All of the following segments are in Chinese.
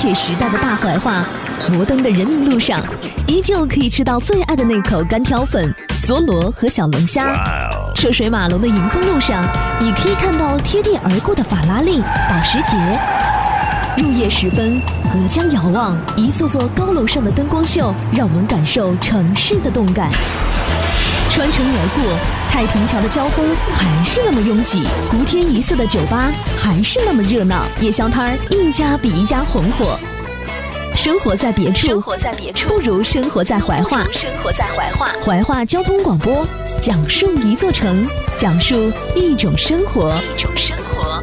铁时代的大怀化，摩登的人民路上，依旧可以吃到最爱的那口干挑粉、梭罗和小龙虾。车水马龙的迎风路上，你可以看到贴地而过的法拉利、保时捷。入夜时分，隔江遥望，一座座高楼上的灯光秀，让我们感受城市的动感。穿城而过，太平桥的交通还是那么拥挤，湖天一色的酒吧还是那么热闹，夜宵摊儿一家比一家红火。生活在别处，生活在别处，不如生活在怀化。生活在怀化，怀化交通广播，讲述一座城，讲述一种生活，一种生活。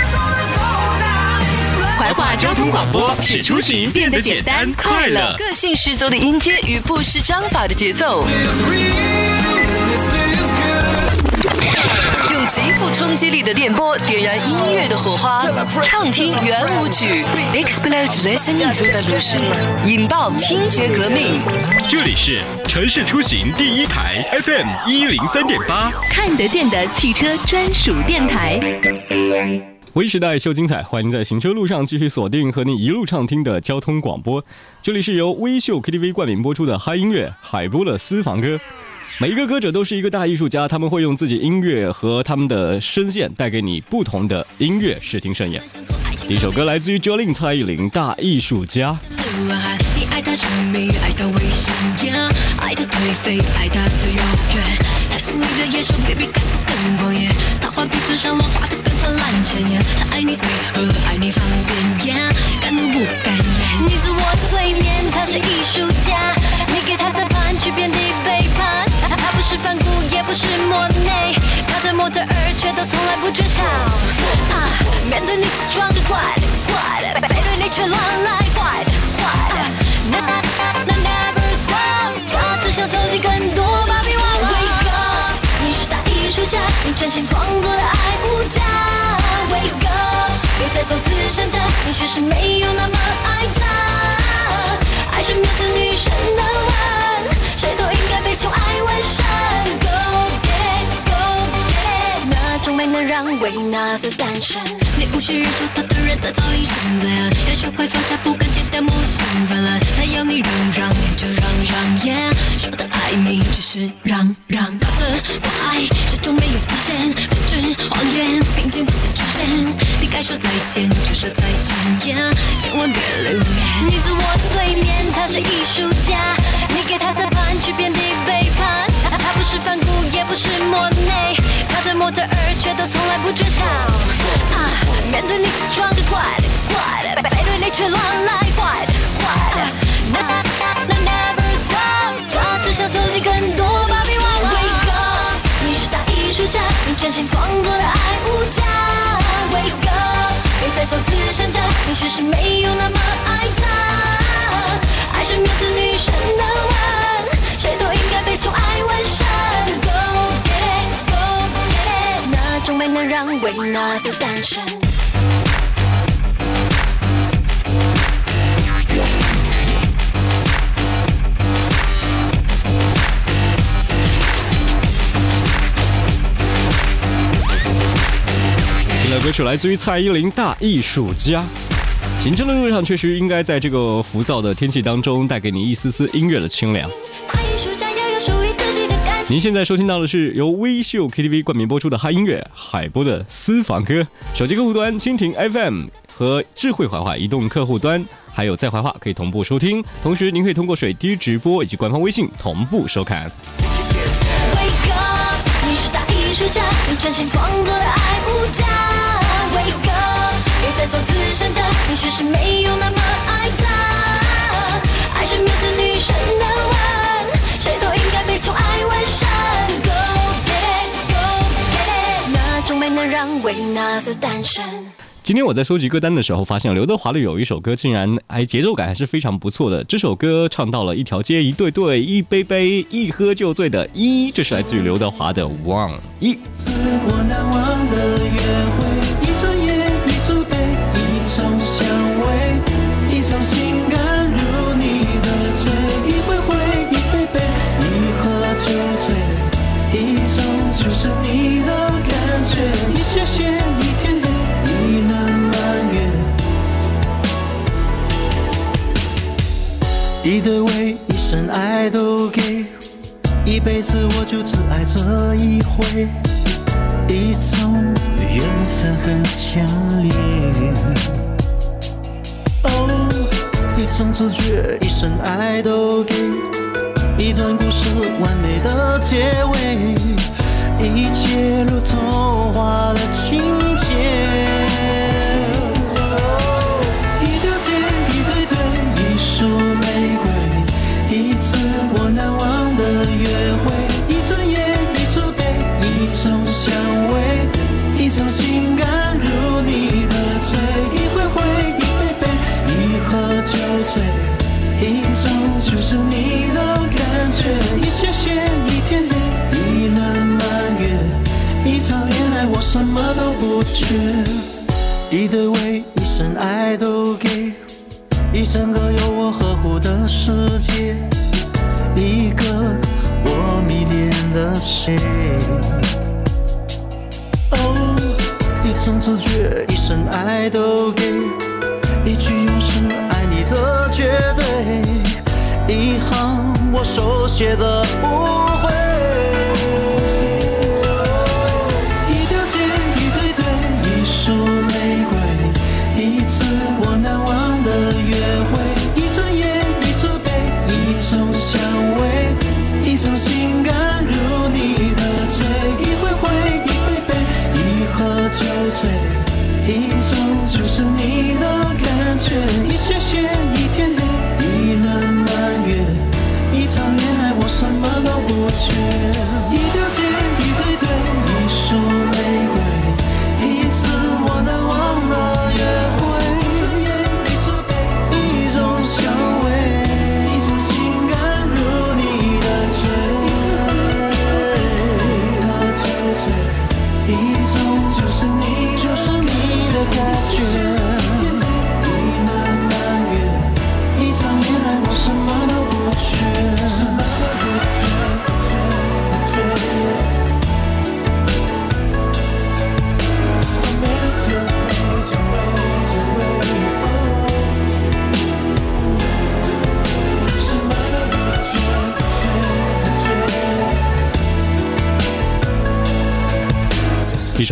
怀化交通广播使出行变得简单快乐，个性十足的音阶与不失章法的节奏，用极富冲击力的电波点燃音乐的火花，畅听圆舞曲，explode listening revolution，引爆听觉革命。这里是城市出行第一台 FM 一零三点八，看得见的汽车专属电台。微时代秀精彩，欢迎在行车路上继续锁定和你一路畅听的交通广播。这里是由微秀 KTV 冠名播出的嗨音乐海波的私房歌。每一个歌者都是一个大艺术家，他们会用自己音乐和他们的声线带给你不同的音乐视听盛宴。第一首歌来自于 Jolin 蔡依林《大艺术家》。你爱他神秘，爱他危险呀，爱他颓废，爱他的遥远。他是你的野兽，baby，看似更狂野。他画笔嘴上，我画的更灿烂鲜艳。他爱你随和，爱你方便呀，敢怒不敢言。你自我催眠，他是艺术家，你给他三盘，去遍地背叛。他不是反骨，也不是莫内，他的模特儿却都从来不缺少。啊，面对你自装的怪的怪的，背对你却乱来坏的坏的。其实没有那么爱他。爱是面对女神的吻，谁都应该被宠爱完善。Go get go get，那种美能让维纳斯诞生。你无需忍受他的人，他早已生在岸。要学会放下，不敢戒掉母性泛滥。他要你让让就让让说的爱你只是让让。他的爱始终没有底线，复制谎言，并肩不再出现。说再见就说再见，yeah，千万别留恋。你自我催眠，他是艺术家，你给他三盘，去遍地背叛。他不是反骨，也不是莫内，他的模特儿却都从来不缺少。啊，面对你自装的怪的怪的，背对你却乱来坏的坏的。never stop，他只想收集更多芭比娃娃。Wake up，你是大艺术家，你真心创作的爱无价。Wake 别再做慈善家，你其实没有那么爱他。爱是面对女神的吻，谁都应该被宠爱完善。Go get it, go get it，那种美能让维纳斯诞生。歌曲来自于蔡依林《大艺术家》。行车的路上，确实应该在这个浮躁的天气当中，带给你一丝丝音乐的清凉。大艺术家要有属于自己的感您现在收听到的是由微秀 KTV 冠名播出的嗨音乐海波的私房歌。手机客户端蜻蜓 FM 和智慧怀化移动客户端，还有在怀化可以同步收听。同时，您可以通过水滴直播以及官方微信同步收看。你是大艺术家，你真心创作的爱无价。Wake up，别再做慈善家，你其实没有那么爱他。爱是面对女神的吻，谁都应该被宠爱完善。Go get it，go get it，那种美能让维纳斯诞生。今天我在收集歌单的时候，发现刘德华的有一首歌，竟然哎节奏感还是非常不错的。这首歌唱到了一条街，一对对，一杯杯，一喝就醉的一，这是来自于刘德华的《忘一》。一爱都给，一辈子我就只爱这一回，一种缘分很强烈。哦，一种直觉，一生爱都给，一段故事完美的结尾，一切如童话的情节。缺，一对为一生爱都给，一整个由我呵护的世界，一个我迷恋的谁。哦，一种直觉，一生爱都给，一句永世爱你的绝对，一行我手写的无悔。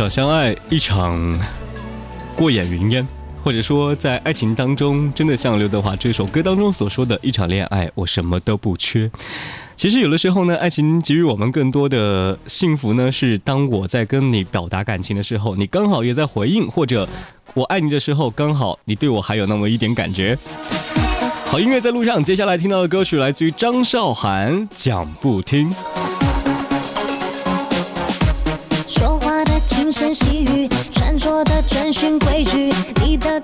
场相爱，一场过眼云烟，或者说在爱情当中，真的像刘德华这首歌当中所说的一场恋爱，我什么都不缺。其实有的时候呢，爱情给予我们更多的幸福呢，是当我在跟你表达感情的时候，你刚好也在回应，或者我爱你的时候，刚好你对我还有那么一点感觉。好音乐在路上，接下来听到的歌曲来自于张韶涵，《讲不听》。的遵循规矩，你的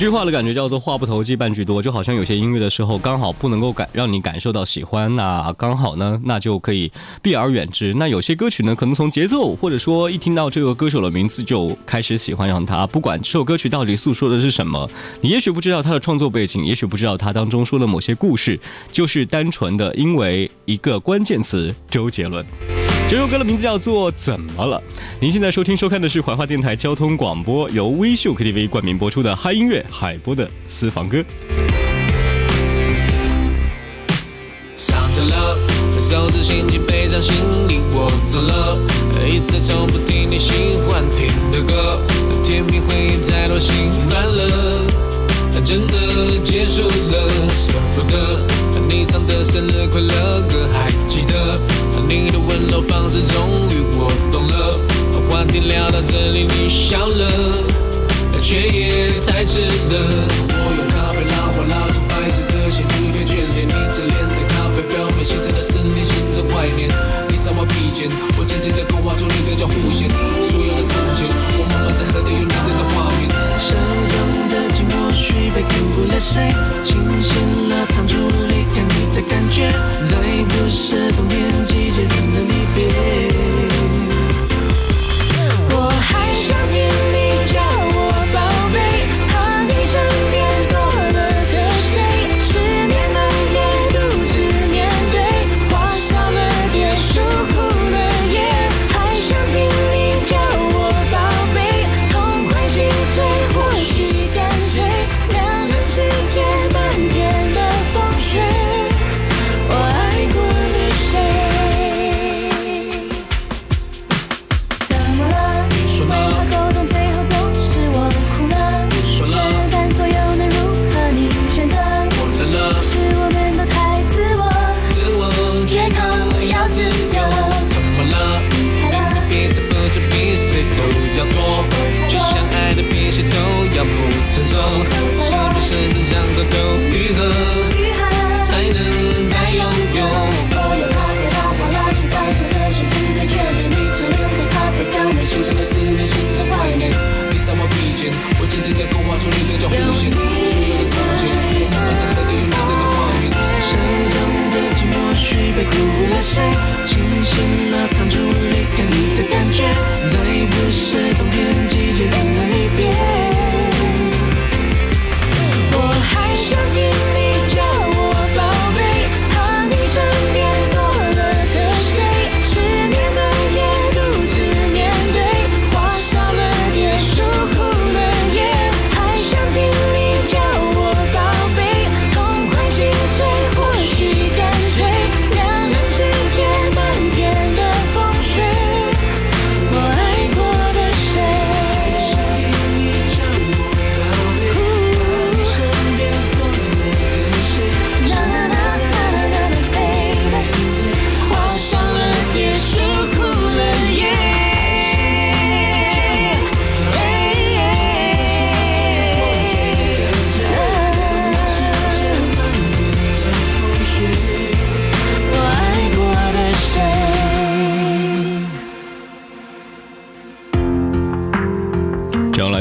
一句话的感觉叫做话不投机半句多，就好像有些音乐的时候刚好不能够感让你感受到喜欢，那刚好呢，那就可以避而远之。那有些歌曲呢，可能从节奏或者说一听到这个歌手的名字就开始喜欢上他，不管这首歌曲到底诉说的是什么，你也许不知道他的创作背景，也许不知道他当中说的某些故事，就是单纯的因为一个关键词周杰伦。这首歌的名字叫做《怎么了》。您现在收听收看的是怀化电台交通广播，由微秀 KTV 冠名播出的嗨音乐海波的私房歌。上车了，收拾心情，背上行李，我走了。一再重复听你喜欢听的歌，甜蜜回忆太多，心软了。真的结束了，舍不得。你唱的生日快乐歌还记得？你的温柔方式终于我懂了。话题聊到这里，你笑了，却也太迟了。我用咖啡拉花拉出白色的线，图片眷恋你侧脸在咖啡表面形成的思念，形成怀念。你在我鼻尖，我渐渐的勾画出你嘴角弧线。所有的从前，我慢慢的喝的有你在的画面。手中的寂寞许被哭了谁？清醒了当初离开你的感觉，再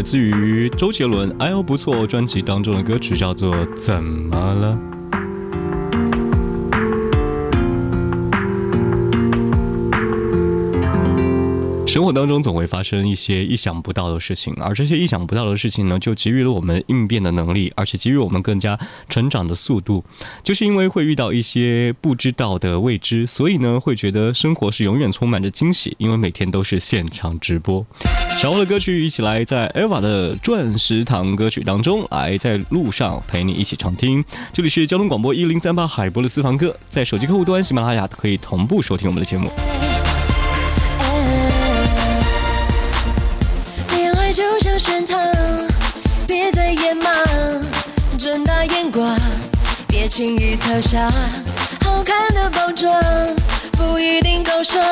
自于周杰伦《哎呦不错》专辑当中的歌曲叫做《怎么了》。生活当中总会发生一些意想不到的事情，而这些意想不到的事情呢，就给予了我们应变的能力，而且给予我们更加成长的速度。就是因为会遇到一些不知道的未知，所以呢，会觉得生活是永远充满着惊喜，因为每天都是现场直播。小欧的歌曲，一起来在 Eva 的钻石堂歌曲当中，来在路上陪你一起畅听。这里是交通广播一零三八海波的私房歌，在手机客户端喜马拉雅可以同步收听我们的节目。光，别轻易投降。好看的包装不一定够爽，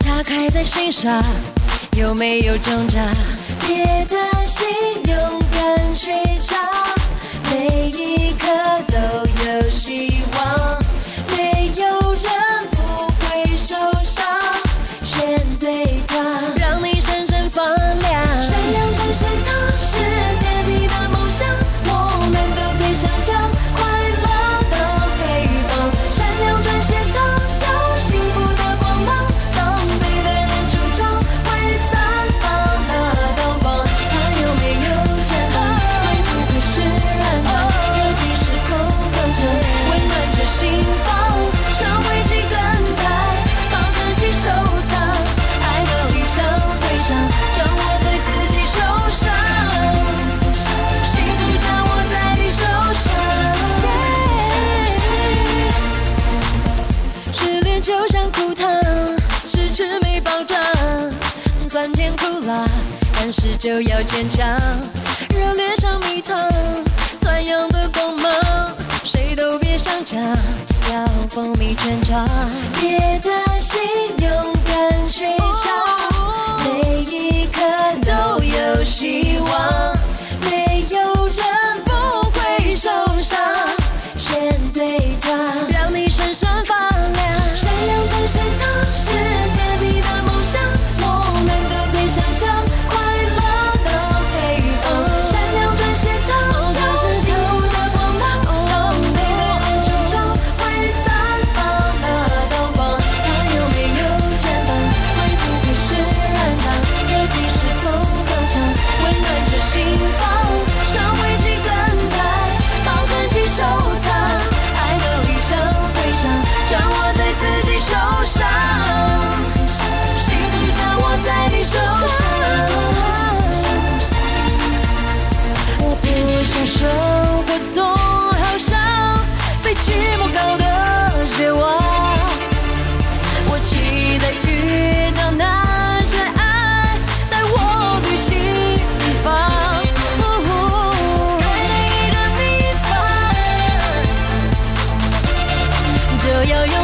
它开在心上，有没有挣扎？别担心，勇敢去闯，每一刻都有希望，就要坚强热烈像蜜糖钻漾的光芒谁都别想抢要风靡全场别担心勇敢去闯每一刻都有希望。Yêu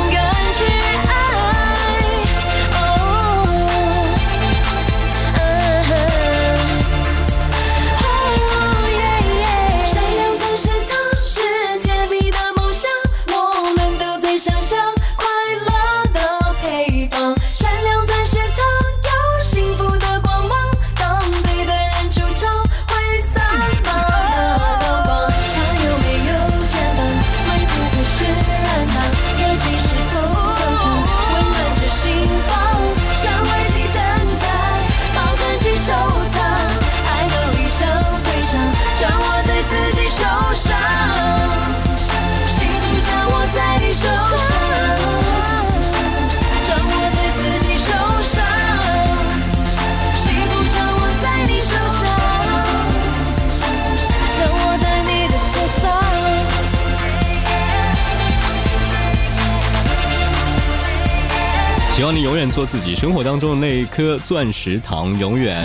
永远做自己生活当中的那一颗钻石糖永远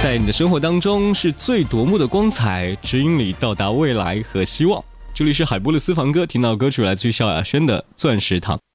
在你的生活当中是最夺目的光彩指引你到达未来和希望。这里是海波的私房歌听到歌曲来自于萧亚轩的钻石糖。